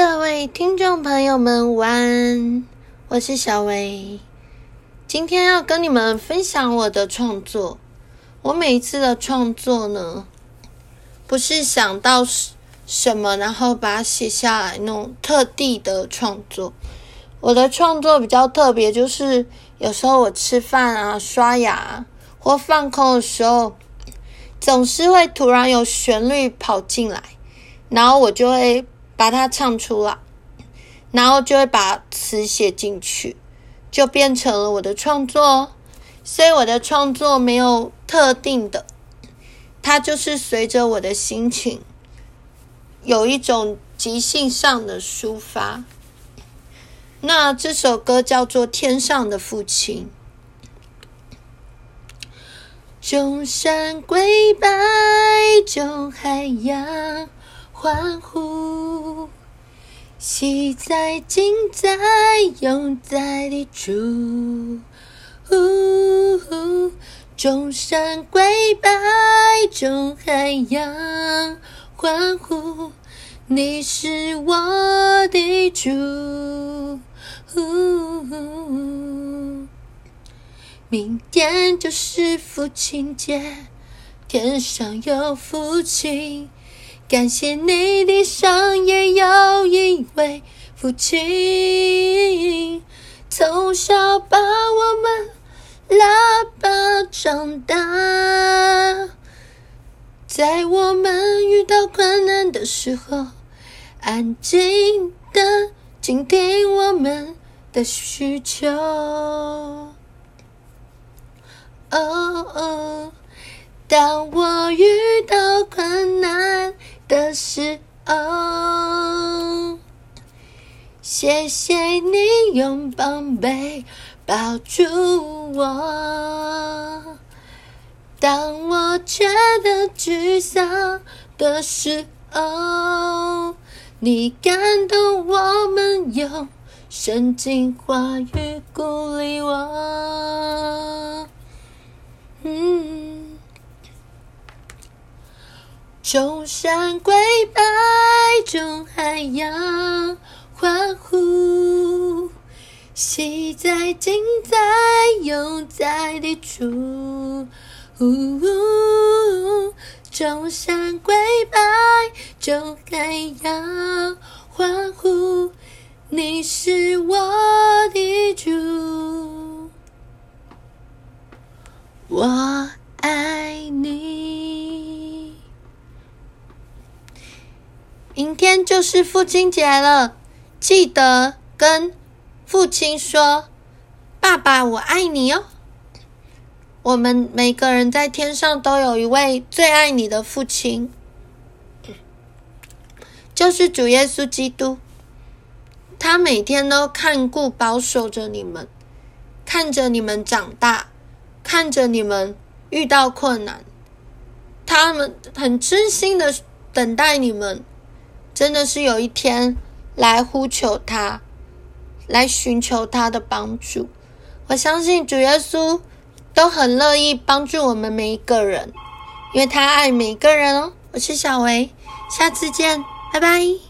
各位听众朋友们，晚安！我是小薇，今天要跟你们分享我的创作。我每一次的创作呢，不是想到什么，然后把它写下来那种特地的创作。我的创作比较特别，就是有时候我吃饭啊、刷牙或放空的时候，总是会突然有旋律跑进来，然后我就会。把它唱出来，然后就会把词写进去，就变成了我的创作。所以我的创作没有特定的，它就是随着我的心情，有一种即兴上的抒发。那这首歌叫做《天上的父亲》，众山跪拜，众海洋。欢呼，喜在、今在、永在的主，众山跪拜，众海洋欢呼，你是我的主。明天就是父亲节，天上有父亲。感谢你的上也有一位父亲，从小把我们拉拔长大，在我们遇到困难的时候，安静的倾听我们的需求。哦哦，当我遇到困难。时候，谢谢你用宝贝抱住我。当我觉得沮丧的时候，你感动我们，用圣经话语鼓励我。众山跪拜，众海洋欢呼，喜在、今在、永在的主。众山跪拜，众海洋欢呼，你是我的主，我明天就是父亲节了，记得跟父亲说：“爸爸，我爱你哦。”我们每个人在天上都有一位最爱你的父亲，就是主耶稣基督。他每天都看顾、保守着你们，看着你们长大，看着你们遇到困难，他们很真心的等待你们。真的是有一天来呼求他，来寻求他的帮助。我相信主耶稣都很乐意帮助我们每一个人，因为他爱每一个人哦。我是小维，下次见，拜拜。